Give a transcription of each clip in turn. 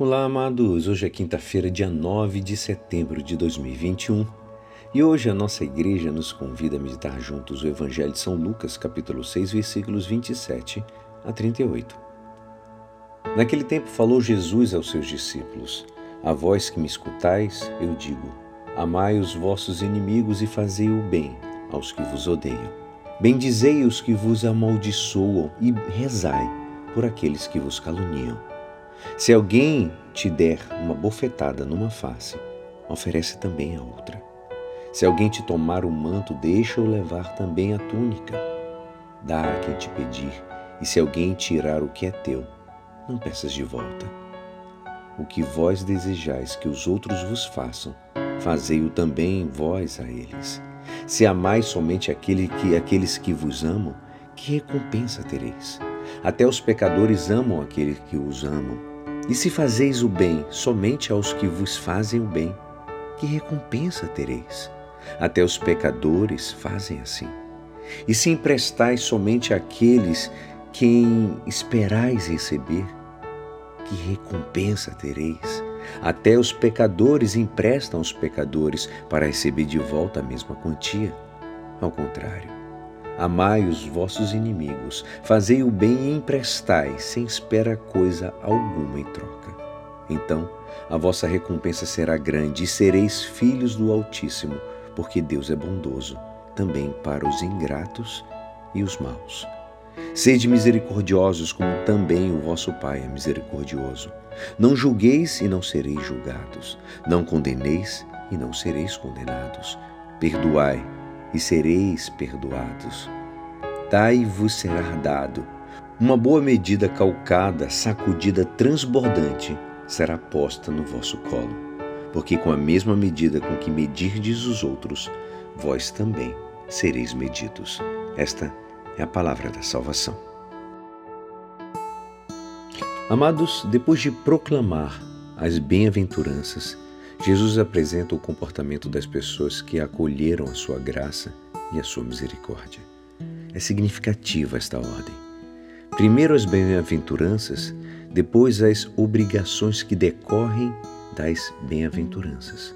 Olá, amados. Hoje é quinta-feira, dia 9 de setembro de 2021. E hoje a nossa igreja nos convida a meditar juntos o Evangelho de São Lucas, capítulo 6, versículos 27 a 38. Naquele tempo falou Jesus aos seus discípulos: A vós que me escutais, eu digo: Amai os vossos inimigos e fazei o bem aos que vos odeiam. Bendizei os que vos amaldiçoam e rezai por aqueles que vos caluniam. Se alguém te der uma bofetada numa face, oferece também a outra. Se alguém te tomar o manto, deixa-o levar também a túnica. Dá a quem te pedir, e se alguém tirar o que é teu, não peças de volta. O que vós desejais que os outros vos façam, fazei-o também vós a eles. Se amais somente aquele que, aqueles que vos amam, que recompensa tereis? Até os pecadores amam aqueles que os amam. E se fazeis o bem somente aos que vos fazem o bem, que recompensa tereis? Até os pecadores fazem assim. E se emprestais somente àqueles quem esperais receber, que recompensa tereis? Até os pecadores emprestam aos pecadores para receber de volta a mesma quantia. Ao contrário, Amai os vossos inimigos, fazei o bem e emprestai, sem espera coisa alguma em troca. Então a vossa recompensa será grande e sereis filhos do Altíssimo, porque Deus é bondoso também para os ingratos e os maus. Sede misericordiosos, como também o vosso Pai é misericordioso. Não julgueis e não sereis julgados. Não condeneis e não sereis condenados. Perdoai e sereis perdoados. Dai-vos será dado. Uma boa medida calcada, sacudida, transbordante, será posta no vosso colo. Porque com a mesma medida com que medirdes os outros, vós também sereis medidos. Esta é a palavra da salvação. Amados, depois de proclamar as bem-aventuranças, Jesus apresenta o comportamento das pessoas que acolheram a sua graça e a sua misericórdia. É significativa esta ordem. Primeiro as bem-aventuranças, depois as obrigações que decorrem das bem-aventuranças.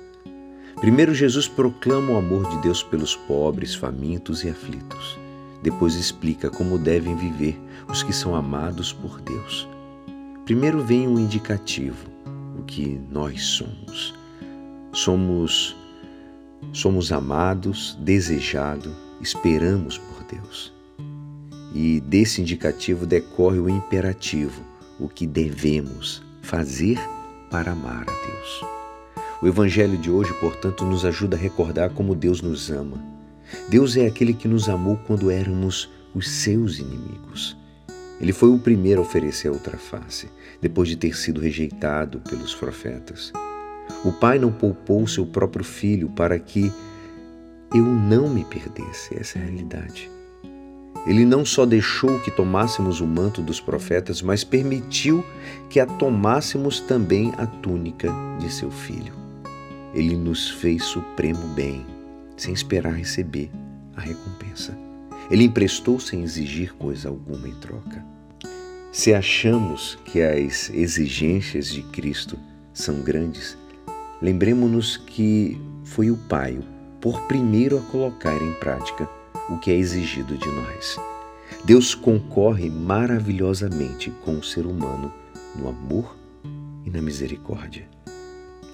Primeiro, Jesus proclama o amor de Deus pelos pobres, famintos e aflitos. Depois, explica como devem viver os que são amados por Deus. Primeiro, vem um indicativo, o que nós somos somos somos amados, desejados, esperamos por Deus. E desse indicativo decorre o imperativo, o que devemos fazer para amar a Deus. O Evangelho de hoje, portanto, nos ajuda a recordar como Deus nos ama. Deus é aquele que nos amou quando éramos os seus inimigos. Ele foi o primeiro a oferecer a outra face, depois de ter sido rejeitado pelos profetas. O Pai não poupou seu próprio filho para que eu não me perdesse. Essa é a realidade. Ele não só deixou que tomássemos o manto dos profetas, mas permitiu que a tomássemos também a túnica de seu filho. Ele nos fez supremo bem, sem esperar receber a recompensa. Ele emprestou sem exigir coisa alguma em troca. Se achamos que as exigências de Cristo são grandes, Lembremos-nos que foi o Pai por primeiro a colocar em prática o que é exigido de nós. Deus concorre maravilhosamente com o ser humano no amor e na misericórdia.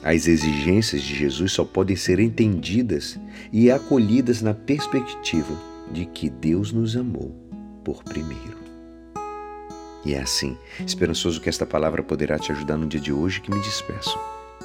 As exigências de Jesus só podem ser entendidas e acolhidas na perspectiva de que Deus nos amou por primeiro. E é assim, esperançoso que esta palavra poderá te ajudar no dia de hoje que me despeço.